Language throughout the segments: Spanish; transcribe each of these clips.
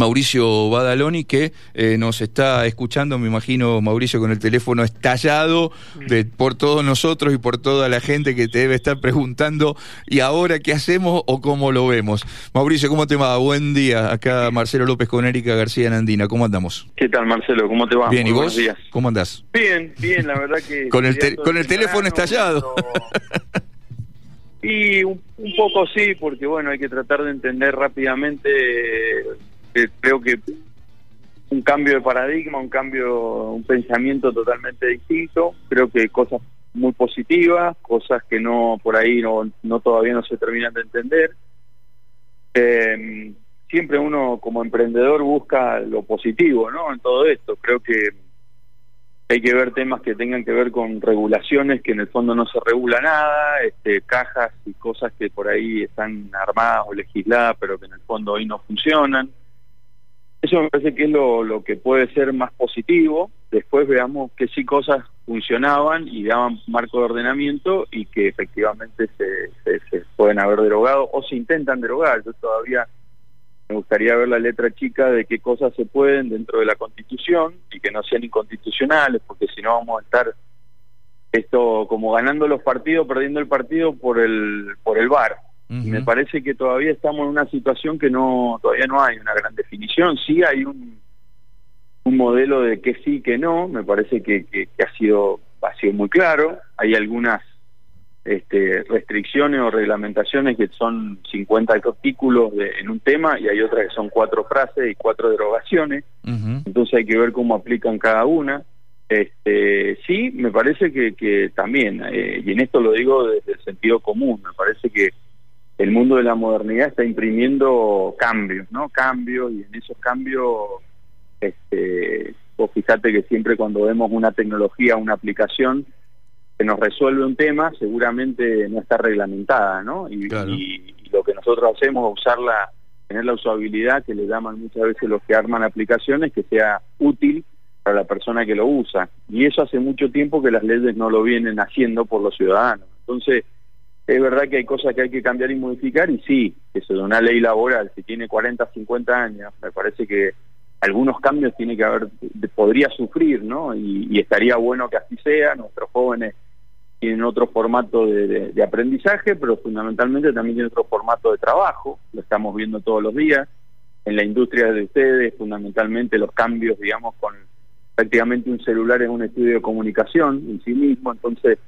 Mauricio Badaloni, que eh, nos está escuchando, me imagino, Mauricio, con el teléfono estallado de, por todos nosotros y por toda la gente que te debe estar preguntando, ¿y ahora qué hacemos o cómo lo vemos? Mauricio, ¿cómo te va? Buen día. Acá Marcelo López con Erika García Nandina. ¿Cómo andamos? ¿Qué tal, Marcelo? ¿Cómo te va? Bien, ¿y vos? ¿Cómo andás? Bien, bien, la verdad que... con el, con el teléfono estallado. Y un, poco sí, porque bueno, hay que tratar de entender rápidamente, creo que un cambio de paradigma, un cambio, un pensamiento totalmente distinto, creo que cosas muy positivas, cosas que no por ahí no, no todavía no se terminan de entender. Eh, siempre uno como emprendedor busca lo positivo, ¿no? En todo esto, creo que hay que ver temas que tengan que ver con regulaciones que en el fondo no se regula nada, este, cajas y cosas que por ahí están armadas o legisladas pero que en el fondo hoy no funcionan. Eso me parece que es lo, que puede ser más positivo. Después veamos que sí cosas funcionaban y daban marco de ordenamiento y que efectivamente se pueden haber derogado o se intentan derogar. Yo todavía me gustaría ver la letra chica de qué cosas se pueden dentro de la Constitución y que no sean inconstitucionales, porque si no vamos a estar esto como ganando los partidos, perdiendo el partido por el por el VAR. Y me parece que todavía estamos en una situación que no todavía no hay una gran definición. Sí hay un un modelo de que sí, que no. Me parece que, que, que ha sido ha sido muy claro. Hay algunas este, restricciones o reglamentaciones que son 50 artículos de, en un tema y hay otras que son cuatro frases y cuatro derogaciones. Entonces hay que ver cómo aplican cada una. Este, sí, me parece que, que también, eh, y en esto lo digo desde el sentido común, me parece que el mundo de la modernidad está imprimiendo cambios, ¿no? Cambios y en esos cambios, este, vos fíjate que siempre cuando vemos una tecnología, una aplicación, que nos resuelve un tema seguramente no está reglamentada, ¿no? Y, lo que nosotros hacemos es usarla, tener la usabilidad que le llaman muchas veces los que arman aplicaciones, que sea útil para la persona que lo usa. Y eso hace mucho tiempo que las leyes no lo vienen haciendo por los ciudadanos. Entonces, es verdad que hay cosas que hay que cambiar y modificar, y sí, eso de una ley laboral, si tiene 40, 50 años, me parece que algunos cambios tiene que haber, podría sufrir, ¿no? Y, estaría bueno que así sea, nuestros jóvenes tienen otro formato de, aprendizaje, pero fundamentalmente también tienen otro formato de trabajo, lo estamos viendo todos los días, en la industria de ustedes, fundamentalmente los cambios, digamos, con prácticamente un celular en un estudio de comunicación en sí mismo, entonces,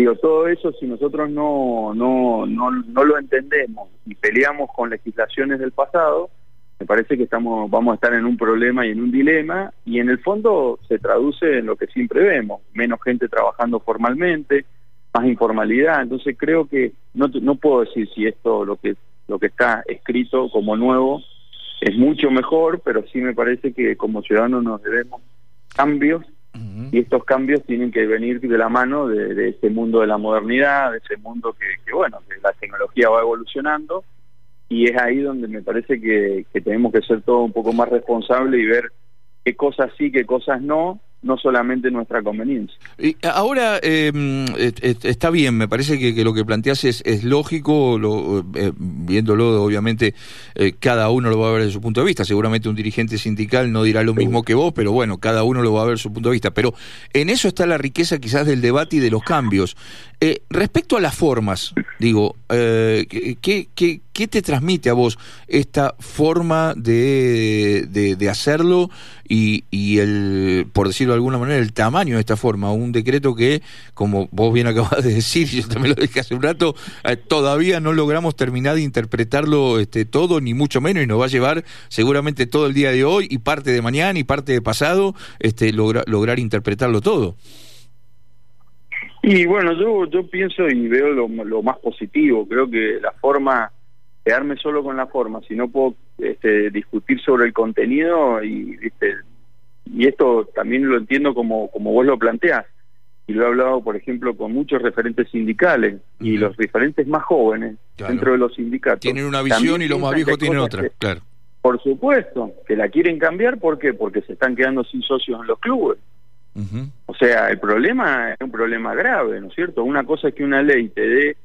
digo, todo eso si nosotros no, no, no, no lo entendemos y peleamos con legislaciones del pasado, me parece que estamos vamos a estar en un problema y en un dilema y en el fondo se traduce en lo que siempre vemos, menos gente trabajando formalmente, más informalidad. Entonces creo que no, no puedo decir si esto lo que lo que está escrito como nuevo es mucho mejor, pero sí me parece que como ciudadanos nos debemos cambios y estos cambios tienen que venir de la mano de, de ese mundo de la modernidad, de ese mundo que, bueno, la tecnología va evolucionando. Y es ahí donde me parece que, que tenemos que ser todos un poco más responsables y ver qué cosas sí, qué cosas no, no solamente nuestra conveniencia. Y ahora em, está bien, me parece que, lo que planteas es, es lógico, lo, eh, viéndolo obviamente eh, cada uno lo va a ver desde su punto de vista, seguramente un dirigente sindical no dirá lo mismo que vos, pero bueno, cada uno lo va a ver desde su punto de vista, pero en eso está la riqueza quizás del debate y de los cambios. Eh, respecto a las formas, digo, ¿qué, qué, qué, te transmite a vos esta forma de, de, hacerlo y, y el, por decirlo de alguna manera el tamaño de esta forma, un decreto que, como vos bien acabas de decir, yo también lo dije hace un rato, eh, todavía no logramos terminar de interpretarlo este, todo, ni mucho menos, y nos va a llevar seguramente todo el día de hoy y parte de mañana y parte de pasado este, lograr interpretarlo todo. Y bueno, yo, pienso y veo lo más positivo, creo que la forma quedarme solo con la forma, si no puedo este, discutir sobre el contenido y ¿viste? y esto también lo entiendo como, como vos lo planteás, y lo he hablado, por ejemplo, con muchos referentes sindicales, y los referentes más jóvenes dentro de los sindicatos. Tienen una visión y los más viejos tienen otra, claro. Por supuesto, que la quieren cambiar, ¿por qué? Porque se están quedando sin socios en los clubes. O sea, el problema es un problema grave, ¿no es cierto? Una cosa es que una ley te dé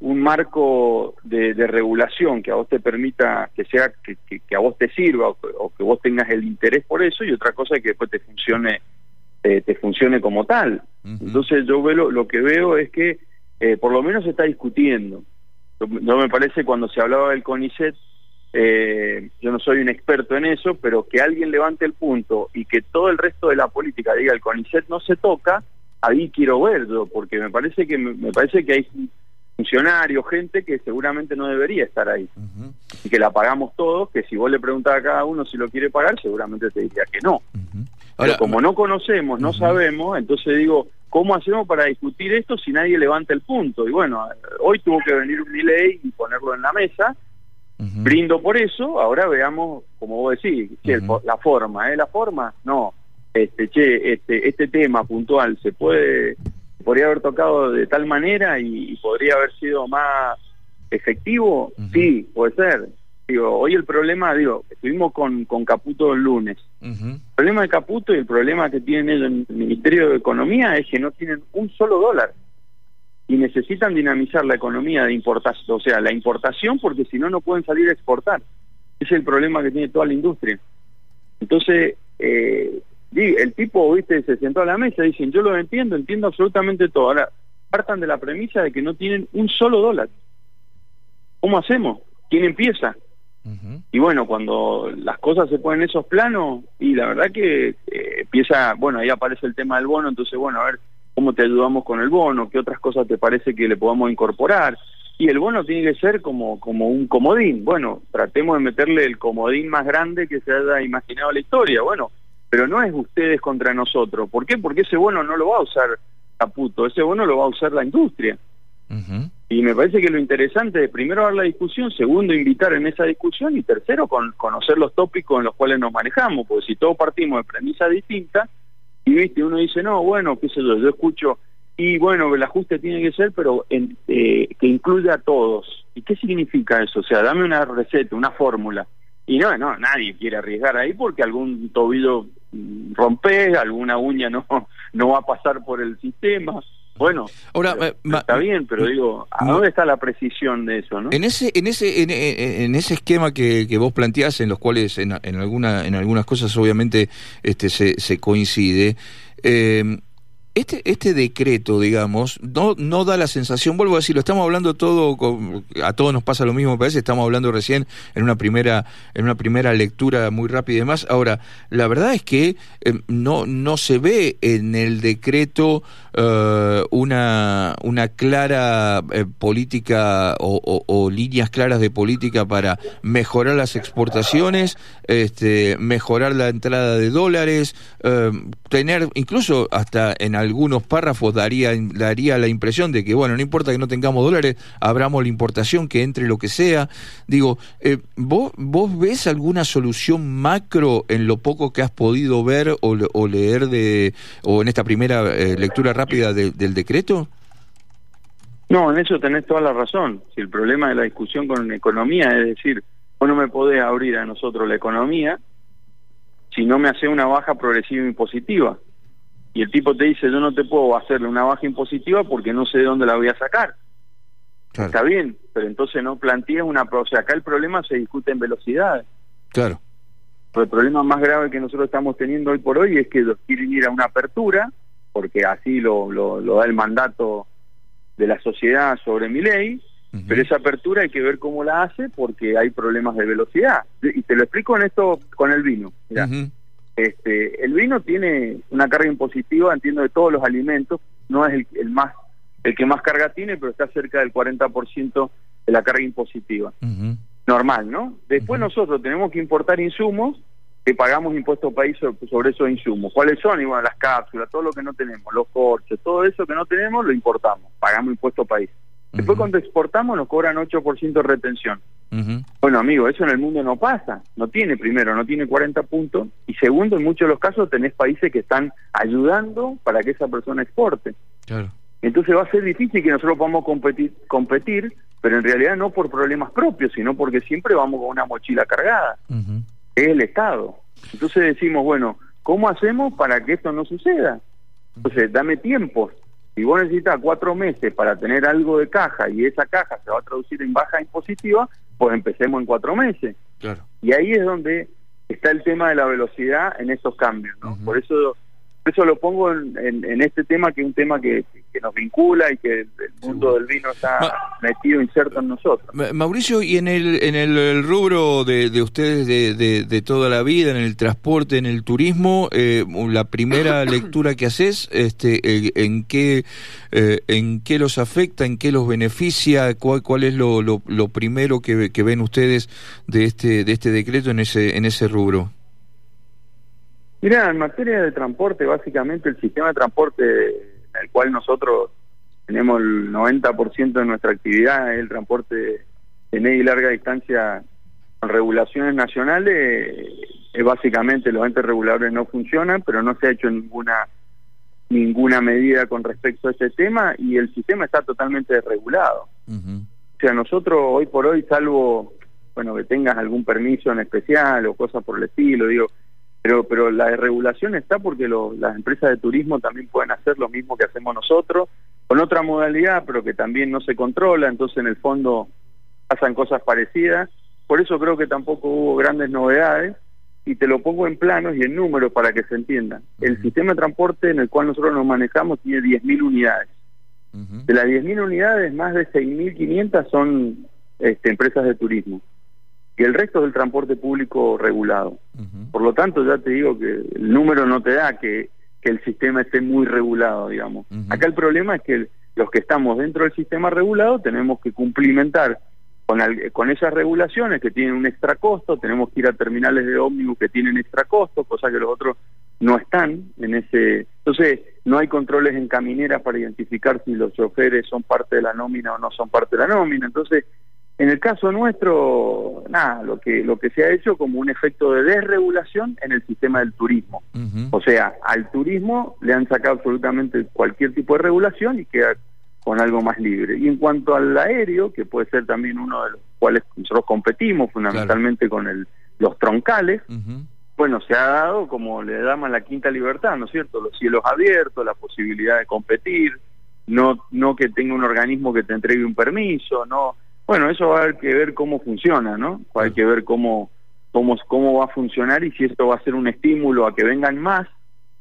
un marco de, regulación que a vos te permita que sea que, que, a vos te sirva o, que vos tengas el interés por eso y otra cosa es que después te funcione eh, te funcione como tal. Entonces yo veo lo, que veo es que eh, por lo menos se está discutiendo. No me parece cuando se hablaba del CONICET eh, yo no soy un experto en eso pero que alguien levante el punto y que todo el resto de la política diga el CONICET no se toca ahí quiero verlo porque me parece que me parece que hay funcionarios, gente que seguramente no debería estar ahí. Y que la pagamos todos, que si vos le preguntás a cada uno si lo quiere pagar, seguramente te diría que no. Pero como no conocemos, no sabemos, entonces digo, ¿cómo hacemos para discutir esto si nadie levanta el punto? Y bueno, hoy tuvo que venir un ley y ponerlo en la mesa. Brindo por eso, ahora veamos, como vos decís, la forma, ¿eh? La forma, no. Este, che, este, este tema puntual se puede podría haber tocado de tal manera y, podría haber sido más efectivo, sí, puede ser. Digo, hoy el problema, digo, estuvimos con, con Caputo el lunes. El problema de Caputo y el problema que tienen ellos en el Ministerio de Economía es que no tienen un solo dólar y necesitan dinamizar la economía de importación, o sea, la importación porque si no, no pueden salir a exportar. Ese es el problema que tiene toda la industria. Entonces, eh, el tipo, viste, se sentó a la mesa y dicen, yo lo entiendo, entiendo absolutamente todo. Ahora, partan de la premisa de que no tienen un solo dólar. ¿Cómo hacemos? ¿Quién empieza? Y bueno, cuando las cosas se ponen en esos planos, y la verdad que eh, empieza, bueno, ahí aparece el tema del bono, entonces, bueno, a ver cómo te ayudamos con el bono, qué otras cosas te parece que le podamos incorporar. Y el bono tiene que ser como, como un comodín. Bueno, tratemos de meterle el comodín más grande que se haya imaginado la historia. Bueno, pero no es ustedes contra nosotros. ¿Por qué? Porque ese bono no lo va a usar Caputo, ese bono lo va a usar la industria. Y me parece que lo interesante es primero dar la discusión, segundo invitar en esa discusión y tercero con, conocer los tópicos en los cuales nos manejamos, porque si todos partimos de premisas distintas y viste uno dice, no, bueno, qué sé yo, yo escucho y bueno, el ajuste tiene que ser, pero en, eh, que incluya a todos. ¿Y qué significa eso? O sea, dame una receta, una fórmula. Y no, no, nadie quiere arriesgar ahí porque algún tobillo rompe, alguna uña no, no va a pasar por el sistema. Bueno, ahora eh, está bien, pero digo, ¿a dónde está la precisión de eso, no? En ese en ese en, ese esquema que, que, vos planteás, en los cuales en, en alguna en algunas cosas obviamente este se, se coincide. Eh, este, este decreto, digamos, no, no da la sensación, vuelvo a decir, lo estamos hablando todo, a todos nos pasa lo mismo, parece, estamos hablando recién en una primera, en una primera lectura muy rápida y demás. Ahora, la verdad es que eh, no, no se ve en el decreto eh, una, una clara eh, política o, líneas claras de política para mejorar las exportaciones, este, mejorar la entrada de dólares, tener incluso hasta en algunos párrafos daría, daría la impresión de que, bueno, no importa que no tengamos dólares, abramos la importación, que entre lo que sea. Digo, eh, ¿vos, ¿vos ves alguna solución macro en lo poco que has podido ver o, leer de, o en esta primera eh, lectura rápida del decreto? No, en eso tenés toda la razón. Si el problema de la discusión con economía es decir, vos no me podés abrir a nosotros la economía si no me hace una baja progresiva impositiva y el tipo te dice yo no te puedo hacerle una baja impositiva porque no sé de dónde la voy a sacar. Está bien, pero entonces no planteas una... O sea, acá el problema se discute en velocidad. Claro. Pero el problema más grave que nosotros estamos teniendo hoy por hoy es que ellos quieren ir a una apertura, porque así lo, lo, da el mandato de la sociedad sobre mi ley, pero esa apertura hay que ver cómo la hace porque hay problemas de velocidad. Y te lo explico en esto con el vino. Mira, este, el vino tiene una carga impositiva, entiendo, de todos los alimentos, no es el, más el que más carga tiene, pero está cerca del 40% de la carga impositiva. Normal, ¿no? Después nosotros tenemos que importar insumos que pagamos impuestos país sobre, esos insumos. ¿Cuáles son? Y bueno, las cápsulas, todo lo que no tenemos, los corches, todo eso que no tenemos lo importamos, pagamos impuesto país. Después cuando exportamos nos cobran 8% de retención. Bueno, amigo, eso en el mundo no pasa. No tiene, primero, no tiene 40 puntos. Y segundo, en muchos de los casos tenés países que están ayudando para que esa persona exporte. Claro. Entonces va a ser difícil que nosotros podamos competir, competir, pero en realidad no por problemas propios, sino porque siempre vamos con una mochila cargada. Es el Estado. Entonces decimos, bueno, ¿cómo hacemos para que esto no suceda? Entonces, dame tiempo. Si vos necesitas cuatro meses para tener algo de caja y esa caja se va a traducir en baja impositiva, pues empecemos en cuatro meses. Claro. Y ahí es donde está el tema de la velocidad en esos cambios, ¿no? Por eso eso lo pongo en, este tema que es un tema que, nos vincula y que el, mundo del vino está metido, inserto en nosotros. Mauricio, y en el, en el, rubro de, de ustedes de, de, toda la vida, en el transporte, en el turismo, eh, la primera lectura que haces, este, eh, ¿en, qué, eh, ¿en qué los afecta, en qué los beneficia? ¿Cuál, cuál es lo, lo, lo primero que, que ven ustedes de este, de este decreto en ese, en ese rubro? Mira, en materia de transporte, básicamente el sistema de transporte en el cual nosotros tenemos el 90% de nuestra actividad es el transporte de media y larga distancia con regulaciones nacionales, es básicamente los entes reguladores no funcionan, pero no se ha hecho ninguna ninguna medida con respecto a ese tema y el sistema está totalmente desregulado. O sea, nosotros hoy por hoy, salvo, bueno, que tengas algún permiso en especial o cosas por el estilo, digo, pero pero la desregulación está porque las empresas de turismo también pueden hacer lo mismo que hacemos nosotros con otra modalidad pero que también no se controla entonces en el fondo pasan cosas parecidas. Por eso creo que tampoco hubo grandes novedades y te lo pongo en planos y en números para que se entienda. El sistema de transporte en el cual nosotros nos manejamos tiene 10.000 unidades. De las 10.000 unidades más de 6.500 son este, empresas de turismo y el resto del transporte público regulado. Por lo tanto, ya te digo que el número no te da que, que el sistema esté muy regulado, digamos. Acá el problema es que los que estamos dentro del sistema regulado tenemos que cumplimentar con, con esas regulaciones que tienen un extra costo, tenemos que ir a terminales de ómnibus que tienen extra costo, cosa que los otros no están en ese... Entonces, no hay controles en camineras para identificar si los choferes son parte de la nómina o no son parte de la nómina. Entonces, en el caso nuestro, nada, lo que lo que se ha hecho como un efecto de desregulación en el sistema del turismo. O sea, al turismo le han sacado absolutamente cualquier tipo de regulación y queda con algo más libre. Y en cuanto al aéreo, que puede ser también uno de los cuales nosotros competimos fundamentalmente con el, los troncales, bueno, se ha dado como le damos la quinta libertad, ¿no es cierto? Los cielos abiertos, la posibilidad de competir, no no que tenga un organismo que te entregue un permiso, no bueno, eso va a haber que ver cómo funciona, ¿no? Hay que ver cómo, cómo, cómo va a funcionar y si esto va a ser un estímulo a que vengan más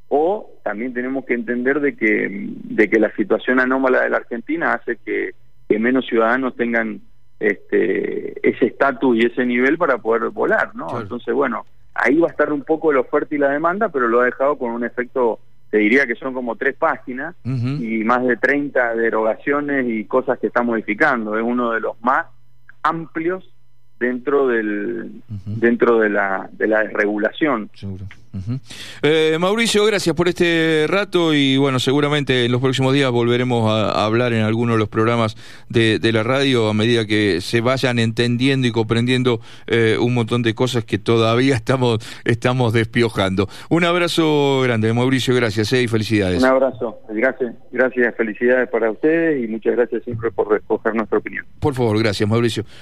o también tenemos que entender de que, de que la situación anómala de la Argentina hace que, que menos ciudadanos tengan este, ese estatus y ese nivel para poder volar, ¿no? Entonces, bueno, ahí va a estar un poco la oferta y la demanda, pero lo ha dejado con un efecto te diría que son como tres páginas y más de 30 derogaciones y cosas que está modificando. Es uno de los más amplios dentro del dentro de la de la desregulación. Seguro. Eh, Mauricio, gracias por este rato y bueno, seguramente en los próximos días volveremos a, hablar en alguno de los programas de, la radio a medida que se vayan entendiendo y comprendiendo eh, un montón de cosas que todavía estamos, estamos despiojando. Un abrazo grande, Mauricio, gracias eh, y felicidades. Un abrazo, gracias, gracias, felicidades para ustedes y muchas gracias siempre por recoger nuestra opinión. Por favor, gracias, Mauricio.